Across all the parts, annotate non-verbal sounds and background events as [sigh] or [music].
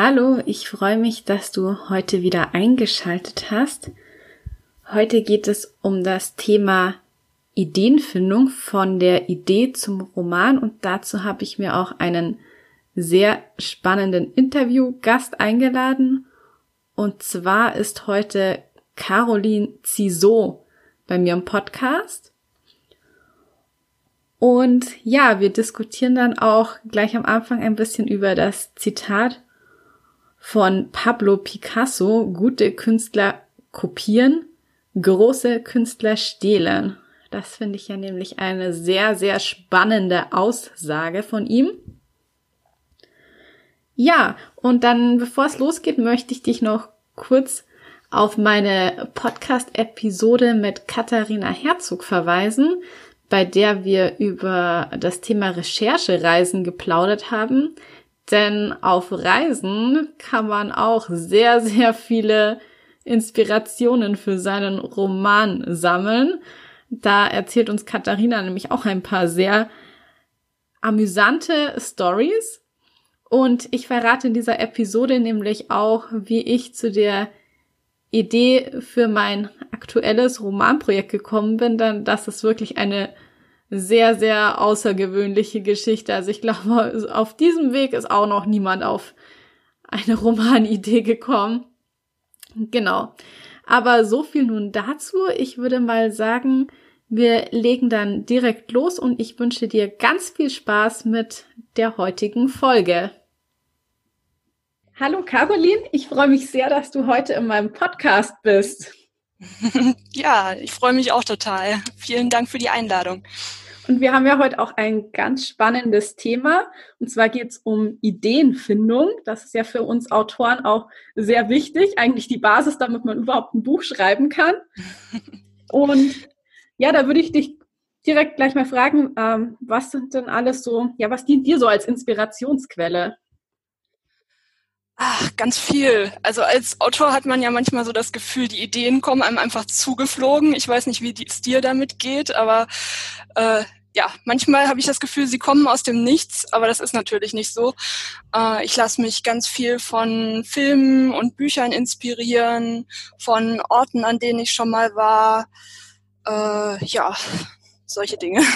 Hallo, ich freue mich, dass du heute wieder eingeschaltet hast. Heute geht es um das Thema Ideenfindung von der Idee zum Roman und dazu habe ich mir auch einen sehr spannenden Interviewgast eingeladen und zwar ist heute Caroline Ciseau bei mir im Podcast. Und ja, wir diskutieren dann auch gleich am Anfang ein bisschen über das Zitat von Pablo Picasso, gute Künstler kopieren, große Künstler stehlen. Das finde ich ja nämlich eine sehr, sehr spannende Aussage von ihm. Ja, und dann, bevor es losgeht, möchte ich dich noch kurz auf meine Podcast-Episode mit Katharina Herzog verweisen, bei der wir über das Thema Recherchereisen geplaudert haben. Denn auf Reisen kann man auch sehr, sehr viele Inspirationen für seinen Roman sammeln. Da erzählt uns Katharina nämlich auch ein paar sehr amüsante Stories. Und ich verrate in dieser Episode nämlich auch, wie ich zu der Idee für mein aktuelles Romanprojekt gekommen bin, dann, das ist wirklich eine sehr, sehr außergewöhnliche Geschichte. Also ich glaube, auf diesem Weg ist auch noch niemand auf eine Romanidee gekommen. Genau. Aber so viel nun dazu. Ich würde mal sagen, wir legen dann direkt los und ich wünsche dir ganz viel Spaß mit der heutigen Folge. Hallo Caroline, ich freue mich sehr, dass du heute in meinem Podcast bist. [laughs] Ja, ich freue mich auch total. Vielen Dank für die Einladung. Und wir haben ja heute auch ein ganz spannendes Thema. Und zwar geht es um Ideenfindung. Das ist ja für uns Autoren auch sehr wichtig. Eigentlich die Basis, damit man überhaupt ein Buch schreiben kann. [laughs] Und ja, da würde ich dich direkt gleich mal fragen, ähm, was sind denn alles so, ja, was dient dir so als Inspirationsquelle? Ach, ganz viel. Also als Autor hat man ja manchmal so das Gefühl, die Ideen kommen einem einfach zugeflogen. Ich weiß nicht, wie es dir damit geht, aber äh, ja, manchmal habe ich das Gefühl, sie kommen aus dem Nichts, aber das ist natürlich nicht so. Äh, ich lasse mich ganz viel von Filmen und Büchern inspirieren, von Orten, an denen ich schon mal war. Äh, ja, solche Dinge. [laughs]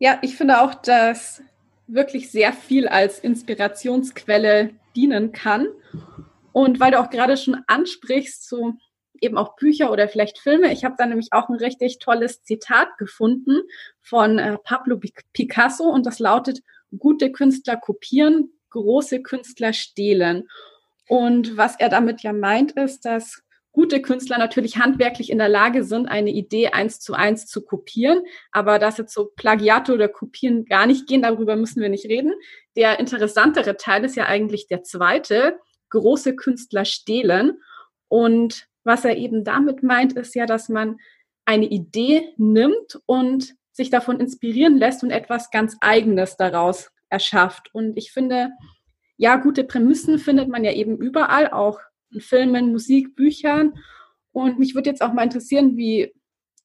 Ja, ich finde auch, dass wirklich sehr viel als Inspirationsquelle dienen kann. Und weil du auch gerade schon ansprichst, so eben auch Bücher oder vielleicht Filme. Ich habe da nämlich auch ein richtig tolles Zitat gefunden von äh, Pablo Picasso und das lautet, gute Künstler kopieren, große Künstler stehlen. Und was er damit ja meint, ist, dass gute Künstler natürlich handwerklich in der Lage sind, eine Idee eins zu eins zu kopieren. Aber dass jetzt so Plagiate oder Kopieren gar nicht gehen, darüber müssen wir nicht reden. Der interessantere Teil ist ja eigentlich der zweite, große Künstler stehlen. Und was er eben damit meint, ist ja, dass man eine Idee nimmt und sich davon inspirieren lässt und etwas ganz Eigenes daraus erschafft. Und ich finde, ja, gute Prämissen findet man ja eben überall, auch Filmen, Musik, Büchern. Und mich würde jetzt auch mal interessieren, wie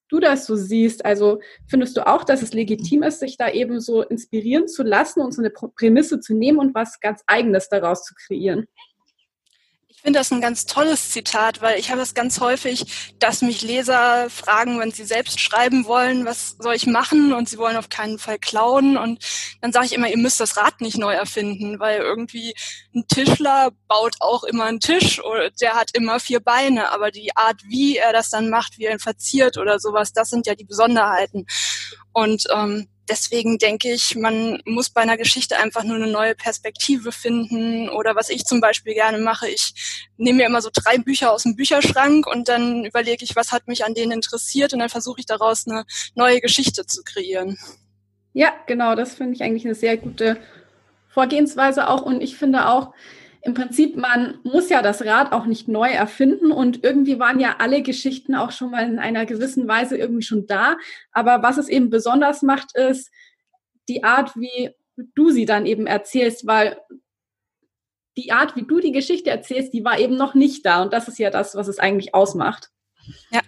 du das so siehst. Also findest du auch, dass es legitim ist, sich da eben so inspirieren zu lassen und so eine Prämisse zu nehmen und was ganz Eigenes daraus zu kreieren? Ich finde das ein ganz tolles Zitat, weil ich habe es ganz häufig, dass mich Leser fragen, wenn sie selbst schreiben wollen, was soll ich machen? Und sie wollen auf keinen Fall klauen. Und dann sage ich immer, ihr müsst das Rad nicht neu erfinden, weil irgendwie ein Tischler baut auch immer einen Tisch oder der hat immer vier Beine, aber die Art, wie er das dann macht, wie er ihn verziert oder sowas, das sind ja die Besonderheiten. Und ähm, deswegen denke ich, man muss bei einer Geschichte einfach nur eine neue Perspektive finden. Oder was ich zum Beispiel gerne mache, ich nehme mir immer so drei Bücher aus dem Bücherschrank und dann überlege ich, was hat mich an denen interessiert und dann versuche ich daraus eine neue Geschichte zu kreieren. Ja, genau, das finde ich eigentlich eine sehr gute Vorgehensweise auch. Und ich finde auch, im Prinzip, man muss ja das Rad auch nicht neu erfinden und irgendwie waren ja alle Geschichten auch schon mal in einer gewissen Weise irgendwie schon da. Aber was es eben besonders macht, ist die Art, wie du sie dann eben erzählst, weil die Art, wie du die Geschichte erzählst, die war eben noch nicht da. Und das ist ja das, was es eigentlich ausmacht. Ja.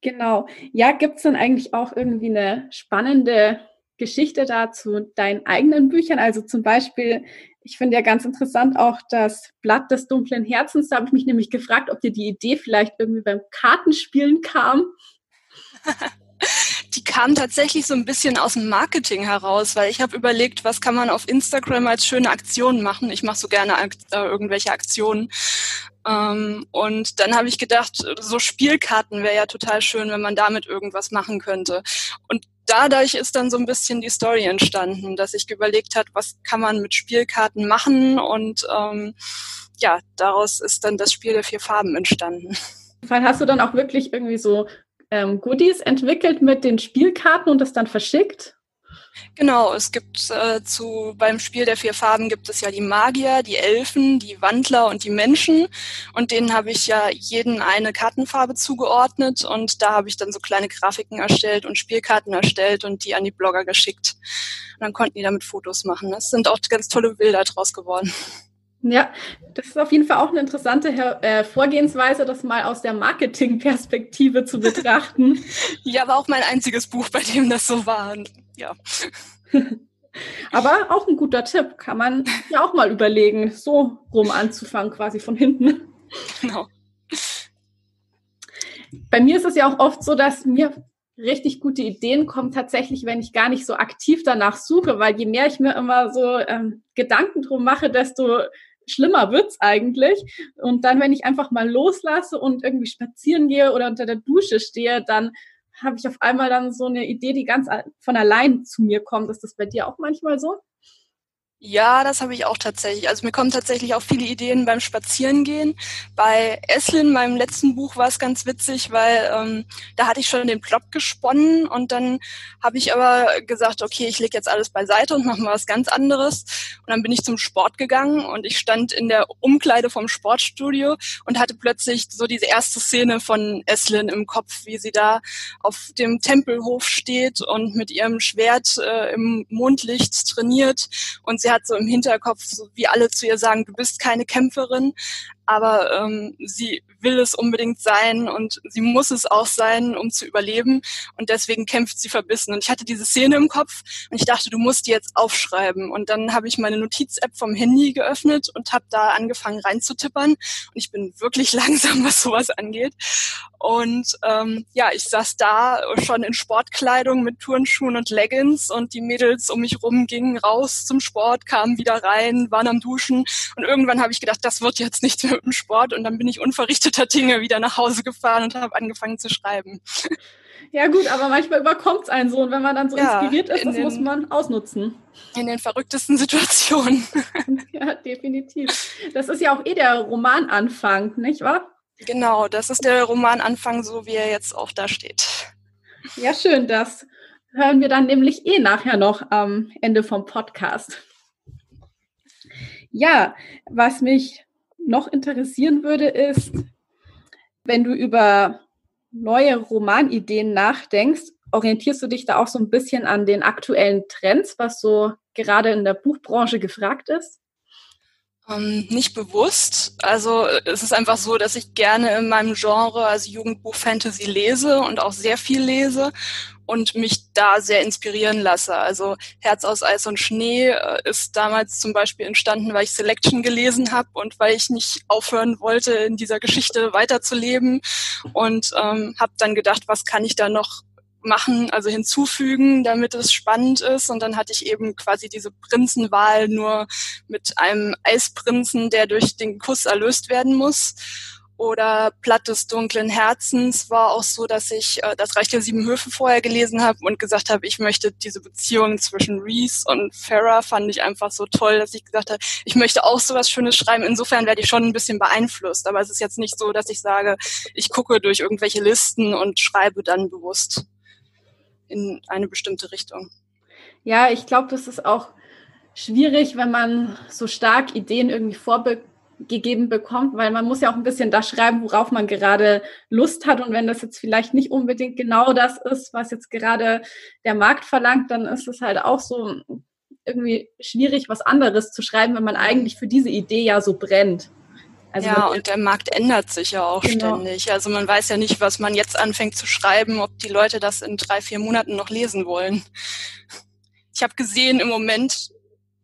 Genau. Ja, gibt es denn eigentlich auch irgendwie eine spannende Geschichte da zu deinen eigenen Büchern? Also zum Beispiel, ich finde ja ganz interessant auch das Blatt des dunklen Herzens. Da habe ich mich nämlich gefragt, ob dir die Idee vielleicht irgendwie beim Kartenspielen kam. [laughs] die kam tatsächlich so ein bisschen aus dem Marketing heraus, weil ich habe überlegt, was kann man auf Instagram als schöne Aktionen machen. Ich mache so gerne äh, irgendwelche Aktionen. Ähm, und dann habe ich gedacht, so Spielkarten wäre ja total schön, wenn man damit irgendwas machen könnte. Und dadurch ist dann so ein bisschen die Story entstanden, dass ich überlegt hat, was kann man mit Spielkarten machen und ähm, ja, daraus ist dann das Spiel der vier Farben entstanden. Hast du dann auch wirklich irgendwie so ähm, Goodies entwickelt mit den Spielkarten und das dann verschickt? Genau, es gibt äh, zu beim Spiel der vier Farben gibt es ja die Magier, die Elfen, die Wandler und die Menschen und denen habe ich ja jeden eine Kartenfarbe zugeordnet und da habe ich dann so kleine Grafiken erstellt und Spielkarten erstellt und die an die Blogger geschickt. Und dann konnten die damit Fotos machen. Es sind auch ganz tolle Bilder draus geworden. Ja, das ist auf jeden Fall auch eine interessante äh, Vorgehensweise, das mal aus der Marketing-Perspektive zu betrachten. [laughs] ja, war auch mein einziges Buch, bei dem das so war. Ja. [laughs] Aber auch ein guter Tipp, kann man ja auch mal überlegen, so rum anzufangen, quasi von hinten. Genau. Bei mir ist es ja auch oft so, dass mir richtig gute Ideen kommen tatsächlich, wenn ich gar nicht so aktiv danach suche, weil je mehr ich mir immer so ähm, Gedanken drum mache, desto schlimmer wird's eigentlich. Und dann, wenn ich einfach mal loslasse und irgendwie spazieren gehe oder unter der Dusche stehe, dann habe ich auf einmal dann so eine Idee, die ganz von allein zu mir kommt. Ist das bei dir auch manchmal so? Ja, das habe ich auch tatsächlich. Also mir kommen tatsächlich auch viele Ideen beim Spazierengehen. Bei Eslin, meinem letzten Buch, war es ganz witzig, weil ähm, da hatte ich schon den Plot gesponnen und dann habe ich aber gesagt, okay, ich lege jetzt alles beiseite und mache mal was ganz anderes. Und dann bin ich zum Sport gegangen und ich stand in der Umkleide vom Sportstudio und hatte plötzlich so diese erste Szene von Eslin im Kopf, wie sie da auf dem Tempelhof steht und mit ihrem Schwert äh, im Mondlicht trainiert und sie hat so im Hinterkopf, so wie alle zu ihr sagen, du bist keine Kämpferin, aber ähm, sie will es unbedingt sein und sie muss es auch sein, um zu überleben und deswegen kämpft sie verbissen. Und ich hatte diese Szene im Kopf und ich dachte, du musst die jetzt aufschreiben. Und dann habe ich meine Notiz-App vom Handy geöffnet und habe da angefangen reinzutippern und ich bin wirklich [laughs] langsam, was sowas angeht. Und ähm, ja, ich saß da schon in Sportkleidung mit Turnschuhen und Leggings und die Mädels um mich rum gingen raus zum Sport, kamen wieder rein, waren am Duschen und irgendwann habe ich gedacht, das wird jetzt nichts mehr [laughs] mit dem Sport und dann bin ich unverrichteter Dinge wieder nach Hause gefahren und habe angefangen zu schreiben. Ja gut, aber manchmal überkommt es einen so und wenn man dann so ja, inspiriert ist, das den, muss man ausnutzen. In den verrücktesten Situationen. [laughs] ja, definitiv. Das ist ja auch eh der Romananfang, nicht wahr? Genau, das ist der Romananfang, so wie er jetzt auch da steht. Ja, schön. Das hören wir dann nämlich eh nachher noch am Ende vom Podcast. Ja, was mich noch interessieren würde, ist, wenn du über neue Romanideen nachdenkst, orientierst du dich da auch so ein bisschen an den aktuellen Trends, was so gerade in der Buchbranche gefragt ist? Ähm, nicht bewusst. Also es ist einfach so, dass ich gerne in meinem Genre, also Jugendbuch Fantasy lese und auch sehr viel lese und mich da sehr inspirieren lasse. Also Herz aus Eis und Schnee äh, ist damals zum Beispiel entstanden, weil ich Selection gelesen habe und weil ich nicht aufhören wollte, in dieser Geschichte weiterzuleben und ähm, habe dann gedacht, was kann ich da noch machen, also hinzufügen, damit es spannend ist. Und dann hatte ich eben quasi diese Prinzenwahl nur mit einem Eisprinzen, der durch den Kuss erlöst werden muss. Oder Platt des dunklen Herzens war auch so, dass ich äh, das Reich der Sieben Höfe vorher gelesen habe und gesagt habe, ich möchte diese Beziehung zwischen Reese und Farah fand ich einfach so toll, dass ich gesagt habe, ich möchte auch sowas Schönes schreiben. Insofern werde ich schon ein bisschen beeinflusst. Aber es ist jetzt nicht so, dass ich sage, ich gucke durch irgendwelche Listen und schreibe dann bewusst. in eine bestimmte Richtung. Ja, ich glaube, das ist auch schwierig, wenn man so stark Ideen irgendwie vorgegeben bekommt, weil man muss ja auch ein bisschen das schreiben, worauf man gerade Lust hat. Und wenn das jetzt vielleicht nicht unbedingt genau das ist, was jetzt gerade der Markt verlangt, dann ist es halt auch so irgendwie schwierig, was anderes zu schreiben, wenn man eigentlich für diese Idee ja so brennt. Also ja, und der Markt ändert sich ja auch genau. ständig. Also man weiß ja nicht, was man jetzt anfängt zu schreiben, ob die Leute das in drei, vier Monaten noch lesen wollen. Ich habe gesehen, im Moment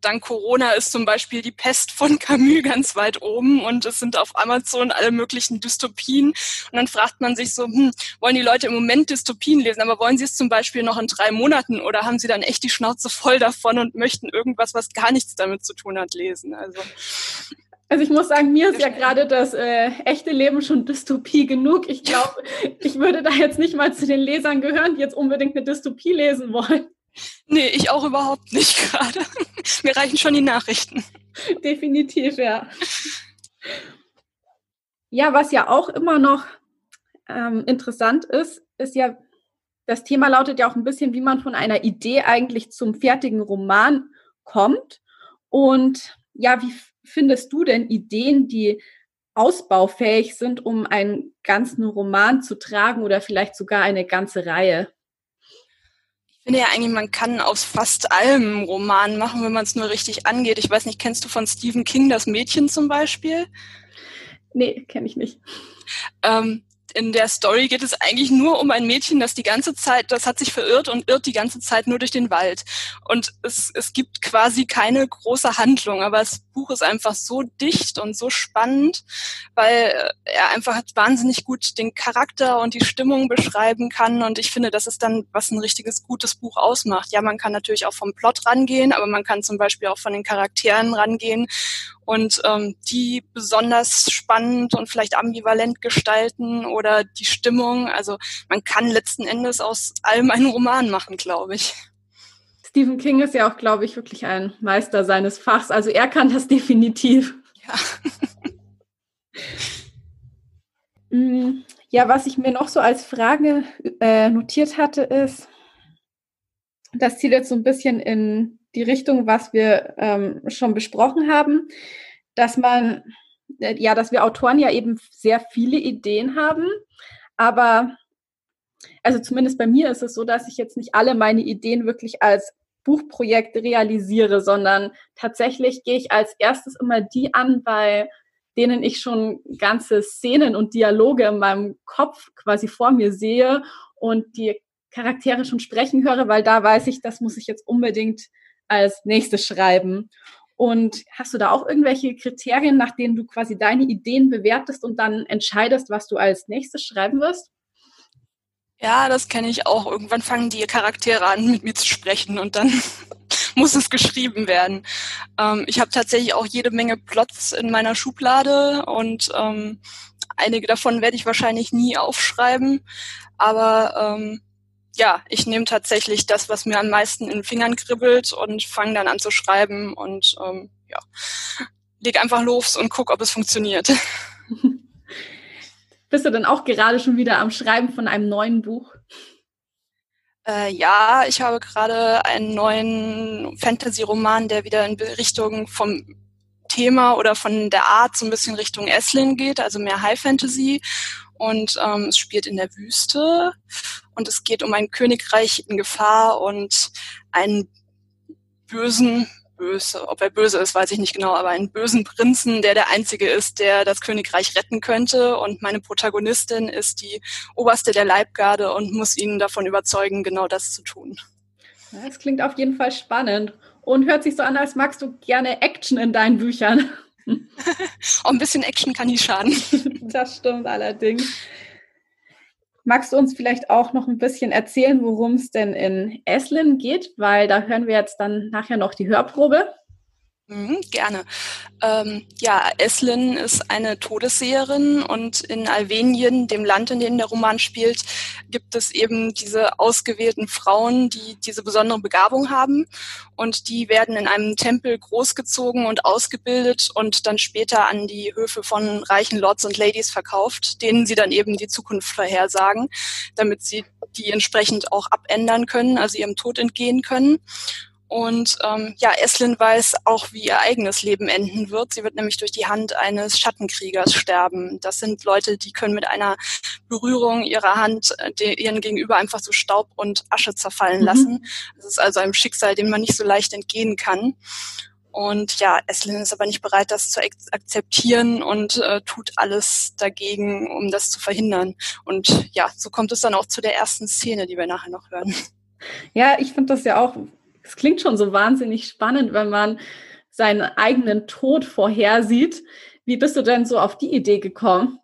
dank Corona ist zum Beispiel die Pest von Camus ganz weit oben und es sind auf Amazon alle möglichen Dystopien. Und dann fragt man sich so, hm, wollen die Leute im Moment Dystopien lesen, aber wollen sie es zum Beispiel noch in drei Monaten oder haben sie dann echt die Schnauze voll davon und möchten irgendwas, was gar nichts damit zu tun hat, lesen? Also. Also ich muss sagen, mir ist ja gerade das äh, echte Leben schon Dystopie genug. Ich glaube, [laughs] ich würde da jetzt nicht mal zu den Lesern gehören, die jetzt unbedingt eine Dystopie lesen wollen. Nee, ich auch überhaupt nicht [laughs] gerade. Mir reichen schon die Nachrichten. Definitiv, ja. Ja, was ja auch immer noch ähm, interessant ist, ist ja, das Thema lautet ja auch ein bisschen, wie man von einer Idee eigentlich zum fertigen Roman kommt. Und ja, wie findest du denn Ideen, die ausbaufähig sind, um einen ganzen Roman zu tragen oder vielleicht sogar eine ganze Reihe? Ich finde ja eigentlich, man kann aus fast allem Roman machen, wenn man es nur richtig angeht. Ich weiß nicht, kennst du von Stephen King das Mädchen zum Beispiel? Nee, kenne ich nicht. Ähm, in der Story geht es eigentlich nur um ein Mädchen, das die ganze Zeit, das hat sich verirrt und irrt die ganze Zeit nur durch den Wald. Und es, es gibt quasi keine große Handlung, aber das Buch ist einfach so dicht und so spannend, weil er einfach wahnsinnig gut den Charakter und die Stimmung beschreiben kann. Und ich finde, das ist dann, was ein richtiges gutes Buch ausmacht. Ja, man kann natürlich auch vom Plot rangehen, aber man kann zum Beispiel auch von den Charakteren rangehen und ähm, die besonders spannend und vielleicht ambivalent gestalten oder die Stimmung. Also man kann letzten Endes aus allem einen Roman machen, glaube ich. Stephen King ist ja auch, glaube ich, wirklich ein Meister seines Fachs. Also er kann das [laughs] definitiv. Ja. [laughs] Mm, ja, was ich mir noch so als Frage äh, notiert hatte, ist, das zielt jetzt so ein bisschen in die Richtung, was wir ähm, schon besprochen haben, dass man, äh, ja, dass wir Autoren ja eben sehr viele Ideen haben, aber also zumindest bei mir ist es so, dass ich jetzt nicht alle meine Ideen wirklich als Buchprojekt realisiere, sondern tatsächlich gehe ich als erstes immer die an, bei denen ich schon ganze Szenen und Dialoge in meinem Kopf quasi vor mir sehe und die Charaktere schon sprechen höre, weil da weiß ich, das muss ich jetzt unbedingt als nächstes schreiben. Und hast du da auch irgendwelche Kriterien, nach denen du quasi deine Ideen bewertest und dann entscheidest, was du als nächstes schreiben wirst? Ja, das kenne ich auch. Irgendwann fangen die Charaktere an, mit mir zu sprechen und dann [laughs] muss es geschrieben werden. Ähm, ich habe tatsächlich auch jede Menge Plots in meiner Schublade und ähm, einige davon werde ich wahrscheinlich nie aufschreiben. Aber ähm, ja, ich nehme tatsächlich das, was mir am meisten in den Fingern kribbelt und fange dann an zu schreiben und ähm, ja, leg einfach los und guck, ob es funktioniert. [laughs] Bist du denn auch gerade schon wieder am Schreiben von einem neuen Buch? Äh, ja, ich habe gerade einen neuen Fantasy-Roman, der wieder in Richtung vom Thema oder von der Art so ein bisschen Richtung Eslin geht, also mehr High Fantasy. Und ähm, es spielt in der Wüste und es geht um ein Königreich in Gefahr und einen bösen, böse, ob er böse ist, weiß ich nicht genau, aber einen bösen Prinzen, der der einzige ist, der das Königreich retten könnte. Und meine Protagonistin ist die Oberste der Leibgarde und muss ihn davon überzeugen, genau das zu tun. Das klingt auf jeden Fall spannend und hört sich so an, als magst du gerne Action in deinen Büchern. [laughs] Auch ein bisschen Action kann nicht schaden. das stimmt allerdings. Magst du uns vielleicht auch noch ein bisschen erzählen, worum es denn in Eslin geht? Weil da hören wir jetzt dann nachher noch die Hörprobe. Mhm, gerne. Ähm, ja, Eslin ist eine Todesseherin und in Alvenien, dem Land, in dem der Roman spielt, gibt es eben diese ausgewählten Frauen, die diese besondere Begabung haben und die werden in einem Tempel großgezogen und ausgebildet und dann später an die Höfe von reichen Lords und Ladies verkauft, denen sie dann eben die Zukunft vorhersagen, damit sie die entsprechend auch abändern können, also ihrem Tod entgehen können. Und ähm, ja, Eslin weiß auch, wie ihr eigenes Leben enden wird. Sie wird nämlich durch die Hand eines Schattenkriegers sterben. Das sind Leute, die können mit einer Berührung ihrer Hand äh, ihren Gegenüber einfach zu Staub und Asche zerfallen mhm. lassen. Das ist also ein Schicksal, dem man nicht so leicht entgehen kann. Und ja, Eslin ist aber nicht bereit, das zu akzeptieren und äh, tut alles dagegen, um das zu verhindern. Und ja, so kommt es dann auch zu der ersten Szene, die wir nachher noch hören. Ja, ich finde das ja auch es klingt schon so wahnsinnig spannend, wenn man seinen eigenen Tod vorhersieht. Wie bist du denn so auf die Idee gekommen?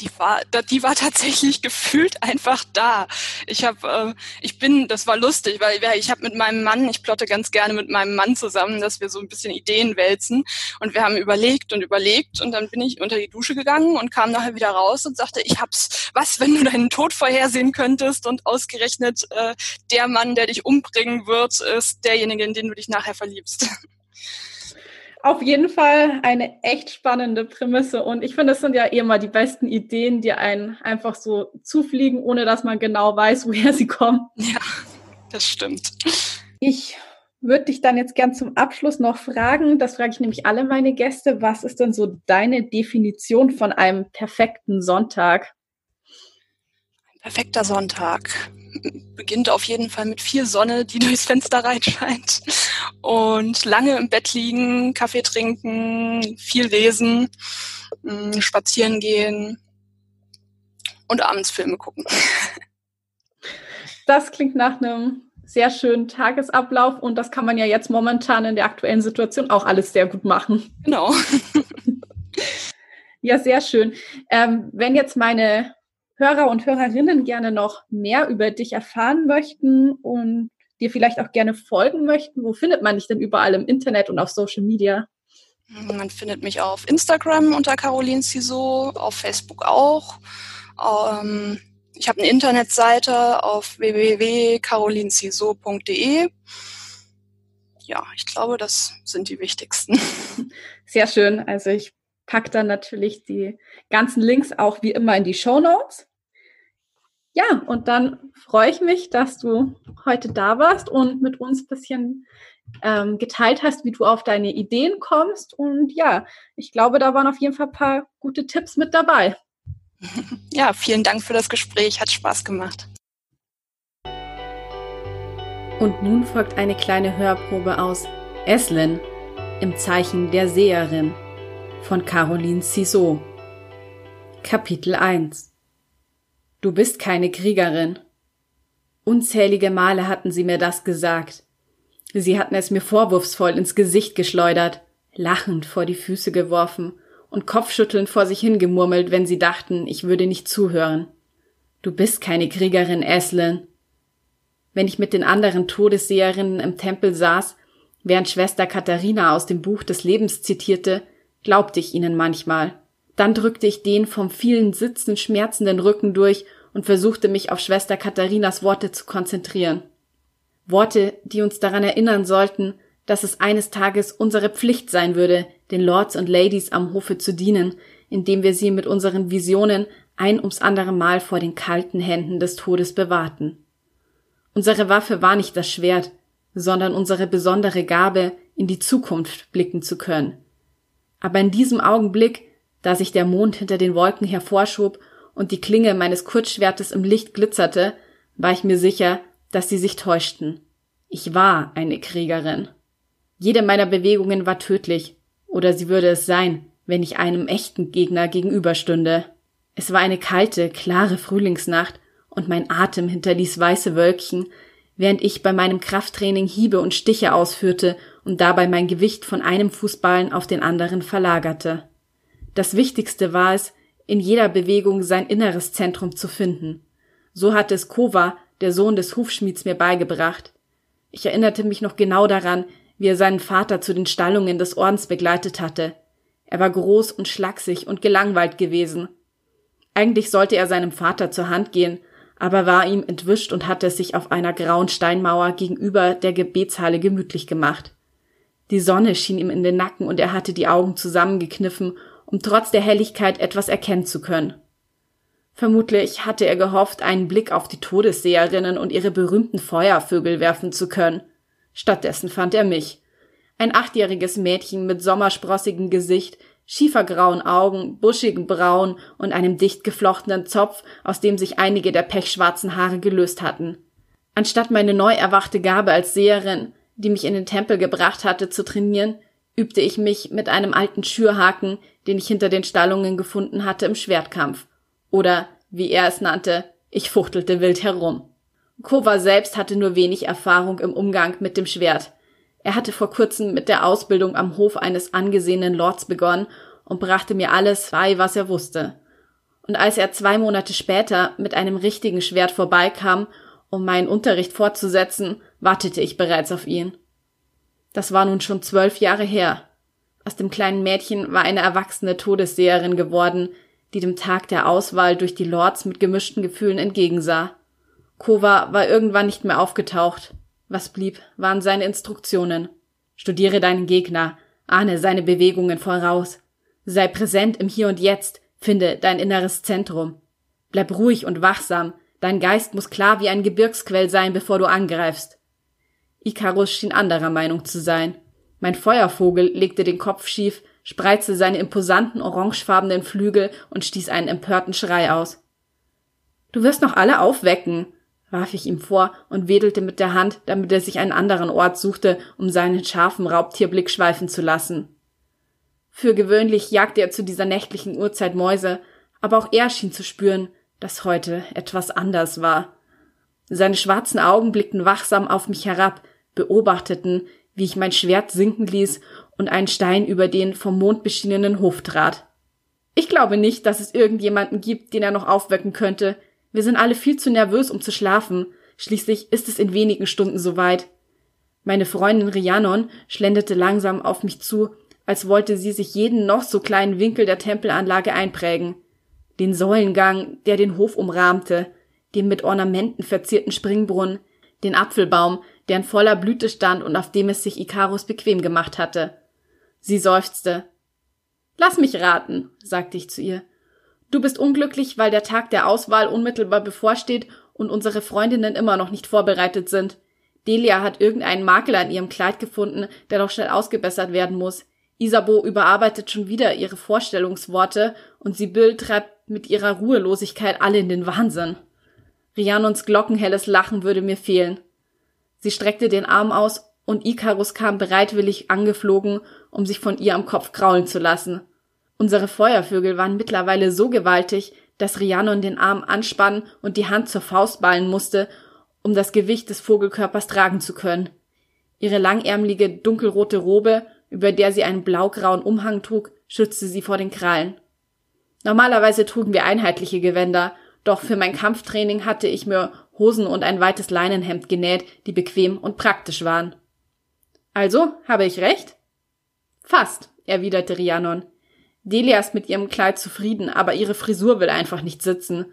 Die war, die war tatsächlich [laughs] gefühlt einfach da. Ich habe, äh, ich bin, das war lustig, weil ich habe mit meinem Mann, ich plotte ganz gerne mit meinem Mann zusammen, dass wir so ein bisschen Ideen wälzen und wir haben überlegt und überlegt und dann bin ich unter die Dusche gegangen und kam nachher wieder raus und sagte, ich hab's. Was, wenn du deinen Tod vorhersehen könntest und ausgerechnet äh, der Mann, der dich umbringen wird, ist derjenige, in den du dich nachher verliebst. [laughs] Auf jeden Fall eine echt spannende Prämisse und ich finde, das sind ja eh immer die besten Ideen, die einen einfach so zufliegen, ohne dass man genau weiß, [laughs] woher sie kommen. Ja, das stimmt. Ich würde dich dann jetzt gern zum Abschluss noch fragen, das frage ich nämlich alle meine Gäste, was ist denn so deine Definition von einem perfekten Sonntag? Ein perfekter Sonntag beginnt auf jeden Fall mit viel Sonne, die [laughs] durchs Fenster reinscheint. Und lange im Bett liegen, Kaffee trinken, viel lesen, mm, spazieren gehen und abends Filme gucken. Das klingt nach einem sehr schönen Tagesablauf und das kann man ja jetzt momentan in der aktuellen Situation auch alles sehr gut machen. Genau. [laughs] ja, sehr schön. Ähm, wenn jetzt meine Hörer und Hörerinnen gerne noch mehr über dich erfahren möchten und dir vielleicht auch gerne folgen möchten, wo findet man dich denn überall im Internet und auf Social Media? Man findet mich auf Instagram unter Caroline Ciso, auf Facebook auch. Ähm, ich habe eine Internetseite auf www.carolinciso.de. Ja, ich glaube, das sind die wichtigsten. [laughs] Sehr schön. Also ich packe dann natürlich die ganzen Links auch wie immer in die Show Notes. Ja, und dann freue ich mich, dass du heute da warst und mit uns ein bisschen ähm, geteilt hast, wie du auf deine Ideen kommst. Und ja, ich glaube, da waren auf jeden Fall ein paar gute Tipps mit dabei. [laughs] Ja, vielen Dank für das Gespräch. Hat Spaß gemacht. Und nun folgt eine kleine Hörprobe aus Eslin im Zeichen der Seherin von Caroline Cissot. Kapitel 1 Du bist keine Kriegerin. Unzählige Male hatten sie mir das gesagt. Sie hatten es mir vorwurfsvoll ins Gesicht geschleudert, lachend vor die Füße geworfen und kopfschüttelnd vor sich hingemurmelt, wenn sie dachten, ich würde nicht zuhören. Du bist keine Kriegerin, Eslin. Wenn ich mit den anderen Todesseherinnen im Tempel saß, während Schwester Katharina aus dem Buch des Lebens zitierte, glaubte ich ihnen manchmal. Dann drückte ich den vom vielen Sitzen schmerzenden Rücken durch und versuchte mich auf Schwester Katharinas Worte zu konzentrieren. Worte, die uns daran erinnern sollten, dass es eines Tages unsere Pflicht sein würde, den Lords und Ladies am Hofe zu dienen, indem wir sie mit unseren Visionen ein ums andere Mal vor den kalten Händen des Todes bewahrten. Unsere Waffe war nicht das Schwert, sondern unsere besondere Gabe, in die Zukunft blicken zu können. Aber in diesem Augenblick da sich der Mond hinter den Wolken hervorschob und die Klinge meines Kurzschwertes im Licht glitzerte, war ich mir sicher, dass sie sich täuschten. Ich war eine Kriegerin. Jede meiner Bewegungen war tödlich, oder sie würde es sein, wenn ich einem echten Gegner gegenüberstünde. Es war eine kalte, klare Frühlingsnacht, und mein Atem hinterließ weiße Wölkchen, während ich bei meinem Krafttraining Hiebe und Stiche ausführte und dabei mein Gewicht von einem Fußballen auf den anderen verlagerte. Das Wichtigste war es, in jeder Bewegung sein inneres Zentrum zu finden. So hatte es Kova, der Sohn des Hufschmieds, mir beigebracht. Ich erinnerte mich noch genau daran, wie er seinen Vater zu den Stallungen des Ordens begleitet hatte. Er war groß und schlaksig und gelangweilt gewesen. Eigentlich sollte er seinem Vater zur Hand gehen, aber war ihm entwischt und hatte es sich auf einer grauen Steinmauer gegenüber der Gebetshalle gemütlich gemacht. Die Sonne schien ihm in den Nacken und er hatte die Augen zusammengekniffen um trotz der Helligkeit etwas erkennen zu können. Vermutlich hatte er gehofft, einen Blick auf die Todesseherinnen und ihre berühmten Feuervögel werfen zu können. Stattdessen fand er mich. Ein achtjähriges Mädchen mit sommersprossigem Gesicht, schiefergrauen Augen, buschigen Brauen und einem dicht geflochtenen Zopf, aus dem sich einige der pechschwarzen Haare gelöst hatten. Anstatt meine neu erwachte Gabe als Seherin, die mich in den Tempel gebracht hatte, zu trainieren, übte ich mich mit einem alten Schürhaken, den ich hinter den Stallungen gefunden hatte, im Schwertkampf. Oder, wie er es nannte, ich fuchtelte wild herum. Kova selbst hatte nur wenig Erfahrung im Umgang mit dem Schwert. Er hatte vor kurzem mit der Ausbildung am Hof eines angesehenen Lords begonnen und brachte mir alles bei, was er wusste. Und als er zwei Monate später mit einem richtigen Schwert vorbeikam, um meinen Unterricht fortzusetzen, wartete ich bereits auf ihn. Das war nun schon zwölf Jahre her. Aus dem kleinen Mädchen war eine erwachsene Todesseherin geworden, die dem Tag der Auswahl durch die Lords mit gemischten Gefühlen entgegensah. Kova war irgendwann nicht mehr aufgetaucht. Was blieb, waren seine Instruktionen. Studiere deinen Gegner, ahne seine Bewegungen voraus. Sei präsent im Hier und Jetzt, finde dein inneres Zentrum. Bleib ruhig und wachsam, dein Geist muss klar wie ein Gebirgsquell sein, bevor du angreifst. Ikarus schien anderer Meinung zu sein. Mein Feuervogel legte den Kopf schief, spreizte seine imposanten orangefarbenen Flügel und stieß einen empörten Schrei aus. Du wirst noch alle aufwecken, warf ich ihm vor und wedelte mit der Hand, damit er sich einen anderen Ort suchte, um seinen scharfen Raubtierblick schweifen zu lassen. Für gewöhnlich jagte er zu dieser nächtlichen Uhrzeit Mäuse, aber auch er schien zu spüren, dass heute etwas anders war. Seine schwarzen Augen blickten wachsam auf mich herab, beobachteten, wie ich mein Schwert sinken ließ und einen Stein über den vom Mond beschienenen Hof trat. Ich glaube nicht, dass es irgendjemanden gibt, den er noch aufwecken könnte, wir sind alle viel zu nervös, um zu schlafen. Schließlich ist es in wenigen Stunden soweit. Meine Freundin Rhiannon schlenderte langsam auf mich zu, als wollte sie sich jeden noch so kleinen Winkel der Tempelanlage einprägen. Den Säulengang, der den Hof umrahmte, den mit Ornamenten verzierten Springbrunnen, den Apfelbaum, der in voller Blüte stand und auf dem es sich Ikarus bequem gemacht hatte. Sie seufzte. Lass mich raten, sagte ich zu ihr. Du bist unglücklich, weil der Tag der Auswahl unmittelbar bevorsteht und unsere Freundinnen immer noch nicht vorbereitet sind. Delia hat irgendeinen Makel an ihrem Kleid gefunden, der doch schnell ausgebessert werden muss. Isabeau überarbeitet schon wieder ihre Vorstellungsworte und Sibyl treibt mit ihrer Ruhelosigkeit alle in den Wahnsinn. Rianons glockenhelles Lachen würde mir fehlen. Sie streckte den Arm aus und Ikarus kam bereitwillig angeflogen, um sich von ihr am Kopf kraulen zu lassen. Unsere Feuervögel waren mittlerweile so gewaltig, dass Rhiannon den Arm anspannen und die Hand zur Faust ballen musste, um das Gewicht des Vogelkörpers tragen zu können. Ihre langärmelige dunkelrote Robe, über der sie einen blaugrauen Umhang trug, schützte sie vor den Krallen. Normalerweise trugen wir einheitliche Gewänder, doch für mein Kampftraining hatte ich mir Hosen und ein weites Leinenhemd genäht, die bequem und praktisch waren. Also, habe ich recht? Fast, erwiderte Rhiannon. Delia ist mit ihrem Kleid zufrieden, aber ihre Frisur will einfach nicht sitzen.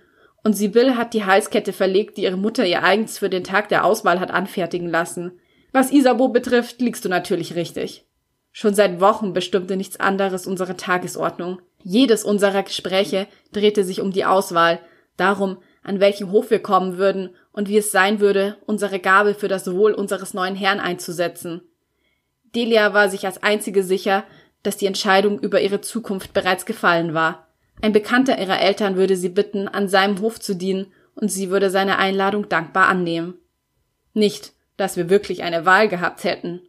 Und Sibyl hat die Halskette verlegt, die ihre Mutter ihr eigens für den Tag der Auswahl hat anfertigen lassen. Was Isabeau betrifft, liegst du natürlich richtig. Schon seit Wochen bestimmte nichts anderes unsere Tagesordnung. Jedes unserer Gespräche drehte sich um die Auswahl, darum, an welchen Hof wir kommen würden und wie es sein würde, unsere Gabe für das Wohl unseres neuen Herrn einzusetzen. Delia war sich als einzige sicher, dass die Entscheidung über ihre Zukunft bereits gefallen war. Ein Bekannter ihrer Eltern würde sie bitten, an seinem Hof zu dienen, und sie würde seine Einladung dankbar annehmen. Nicht, dass wir wirklich eine Wahl gehabt hätten.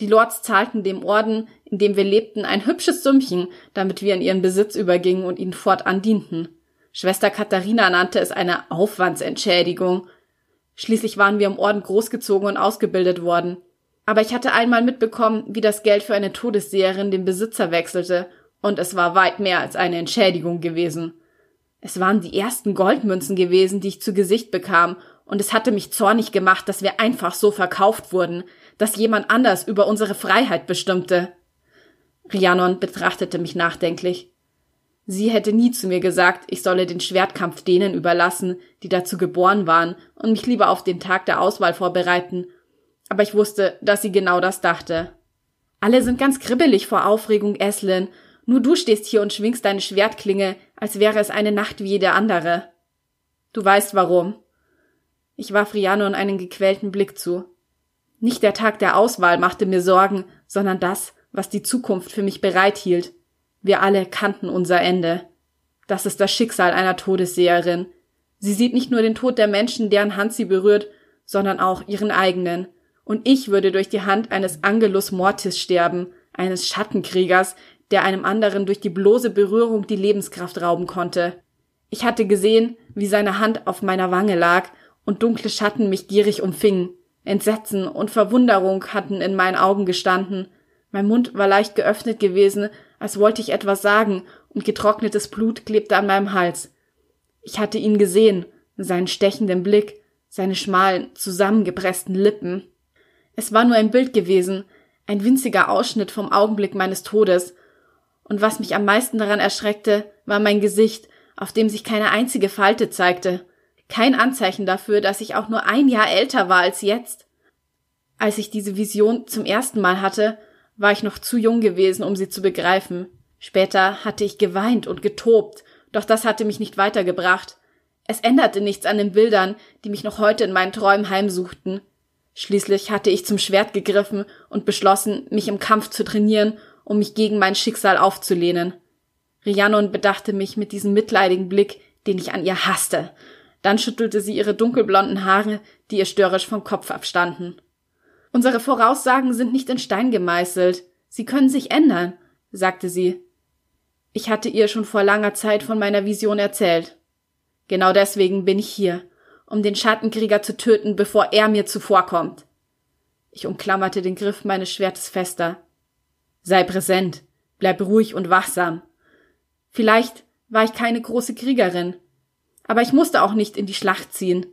Die Lords zahlten dem Orden, in dem wir lebten, ein hübsches Sümmchen, damit wir in ihren Besitz übergingen und ihnen fortan dienten. Schwester Katharina nannte es eine Aufwandsentschädigung. Schließlich waren wir im Orden großgezogen und ausgebildet worden. Aber ich hatte einmal mitbekommen, wie das Geld für eine Todesseherin den Besitzer wechselte, und es war weit mehr als eine Entschädigung gewesen. Es waren die ersten Goldmünzen gewesen, die ich zu Gesicht bekam, und es hatte mich zornig gemacht, dass wir einfach so verkauft wurden, dass jemand anders über unsere Freiheit bestimmte. Rhiannon betrachtete mich nachdenklich. Sie hätte nie zu mir gesagt, ich solle den Schwertkampf denen überlassen, die dazu geboren waren, und mich lieber auf den Tag der Auswahl vorbereiten aber ich wusste, dass sie genau das dachte. Alle sind ganz kribbelig vor Aufregung, Eslin. Nur du stehst hier und schwingst deine Schwertklinge, als wäre es eine Nacht wie jede andere. Du weißt warum. Ich warf Rhiannon einen gequälten Blick zu. Nicht der Tag der Auswahl machte mir Sorgen, sondern das, was die Zukunft für mich bereithielt. Wir alle kannten unser Ende. Das ist das Schicksal einer Todesseherin. Sie sieht nicht nur den Tod der Menschen, deren Hand sie berührt, sondern auch ihren eigenen. Und ich würde durch die Hand eines Angelus Mortis sterben, eines Schattenkriegers, der einem anderen durch die bloße Berührung die Lebenskraft rauben konnte. Ich hatte gesehen, wie seine Hand auf meiner Wange lag und dunkle Schatten mich gierig umfingen. Entsetzen und Verwunderung hatten in meinen Augen gestanden. Mein Mund war leicht geöffnet gewesen, als wollte ich etwas sagen, und getrocknetes Blut klebte an meinem Hals. Ich hatte ihn gesehen, seinen stechenden Blick, seine schmalen, zusammengepressten Lippen. Es war nur ein Bild gewesen, ein winziger Ausschnitt vom Augenblick meines Todes, und was mich am meisten daran erschreckte, war mein Gesicht, auf dem sich keine einzige Falte zeigte, kein Anzeichen dafür, dass ich auch nur ein Jahr älter war als jetzt. Als ich diese Vision zum ersten Mal hatte, war ich noch zu jung gewesen, um sie zu begreifen. Später hatte ich geweint und getobt, doch das hatte mich nicht weitergebracht. Es änderte nichts an den Bildern, die mich noch heute in meinen Träumen heimsuchten. Schließlich hatte ich zum Schwert gegriffen und beschlossen, mich im Kampf zu trainieren, um mich gegen mein Schicksal aufzulehnen. Rhiannon bedachte mich mit diesem mitleidigen Blick, den ich an ihr hasste. Dann schüttelte sie ihre dunkelblonden Haare, die ihr störrisch vom Kopf abstanden. Unsere Voraussagen sind nicht in Stein gemeißelt. Sie können sich ändern, sagte sie. Ich hatte ihr schon vor langer Zeit von meiner Vision erzählt. Genau deswegen bin ich hier, um den Schattenkrieger zu töten, bevor er mir zuvorkommt. Ich umklammerte den Griff meines Schwertes fester. Sei präsent, bleib ruhig und wachsam. Vielleicht war ich keine große Kriegerin, aber ich musste auch nicht in die Schlacht ziehen.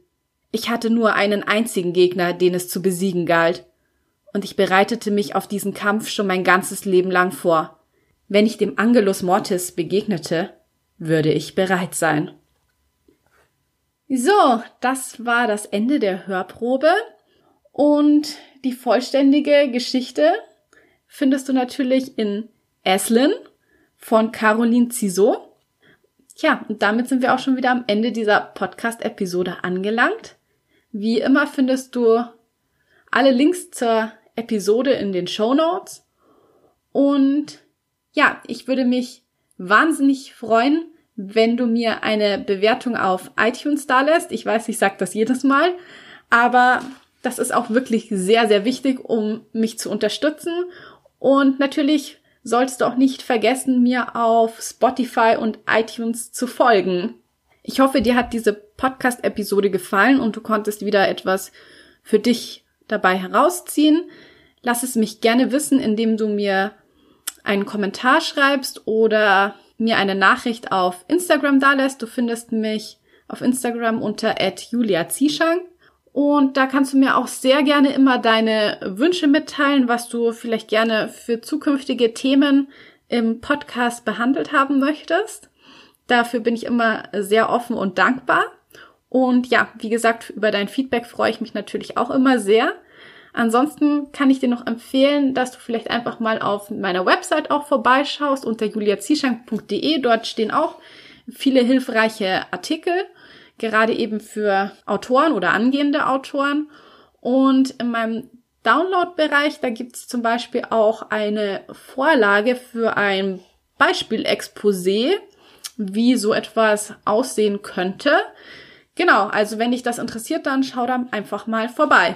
Ich hatte nur einen einzigen Gegner, den es zu besiegen galt, und ich bereitete mich auf diesen Kampf schon mein ganzes Leben lang vor. Wenn ich dem Angelus Mortis begegnete, würde ich bereit sein. So, das war das Ende der Hörprobe und die vollständige Geschichte findest du natürlich in Eslin von Caroline Cizot. Tja, und damit sind wir auch schon wieder am Ende dieser Podcast-Episode angelangt. Wie immer findest du alle Links zur Episode in den Show Notes. Und ja, ich würde mich wahnsinnig freuen, wenn du mir eine Bewertung auf iTunes da lässt. Ich weiß, ich sage das jedes Mal, aber das ist auch wirklich sehr, sehr wichtig, um mich zu unterstützen. Und natürlich solltest du auch nicht vergessen, mir auf Spotify und iTunes zu folgen. Ich hoffe, dir hat diese Podcast-Episode gefallen und du konntest wieder etwas für dich dabei herausziehen. Lass es mich gerne wissen, indem du mir einen Kommentar schreibst oder mir eine Nachricht auf Instagram dalässt. Du findest mich auf Instagram unter @julia_zieschang und da kannst du mir auch sehr gerne immer deine Wünsche mitteilen, was du vielleicht gerne für zukünftige Themen im Podcast behandelt haben möchtest. Dafür bin ich immer sehr offen und dankbar. Und ja, wie gesagt, über dein Feedback freue ich mich natürlich auch immer sehr. Ansonsten kann ich dir noch empfehlen, dass du vielleicht einfach mal auf meiner Website auch vorbeischaust unter juliazieschank.de. Dort stehen auch viele hilfreiche Artikel, gerade eben für Autoren oder angehende Autoren. Und in meinem Download-Bereich, da gibt es zum Beispiel auch eine Vorlage für ein Beispielexposé, wie so etwas aussehen könnte. Genau, also wenn dich das interessiert, dann schau da einfach mal vorbei.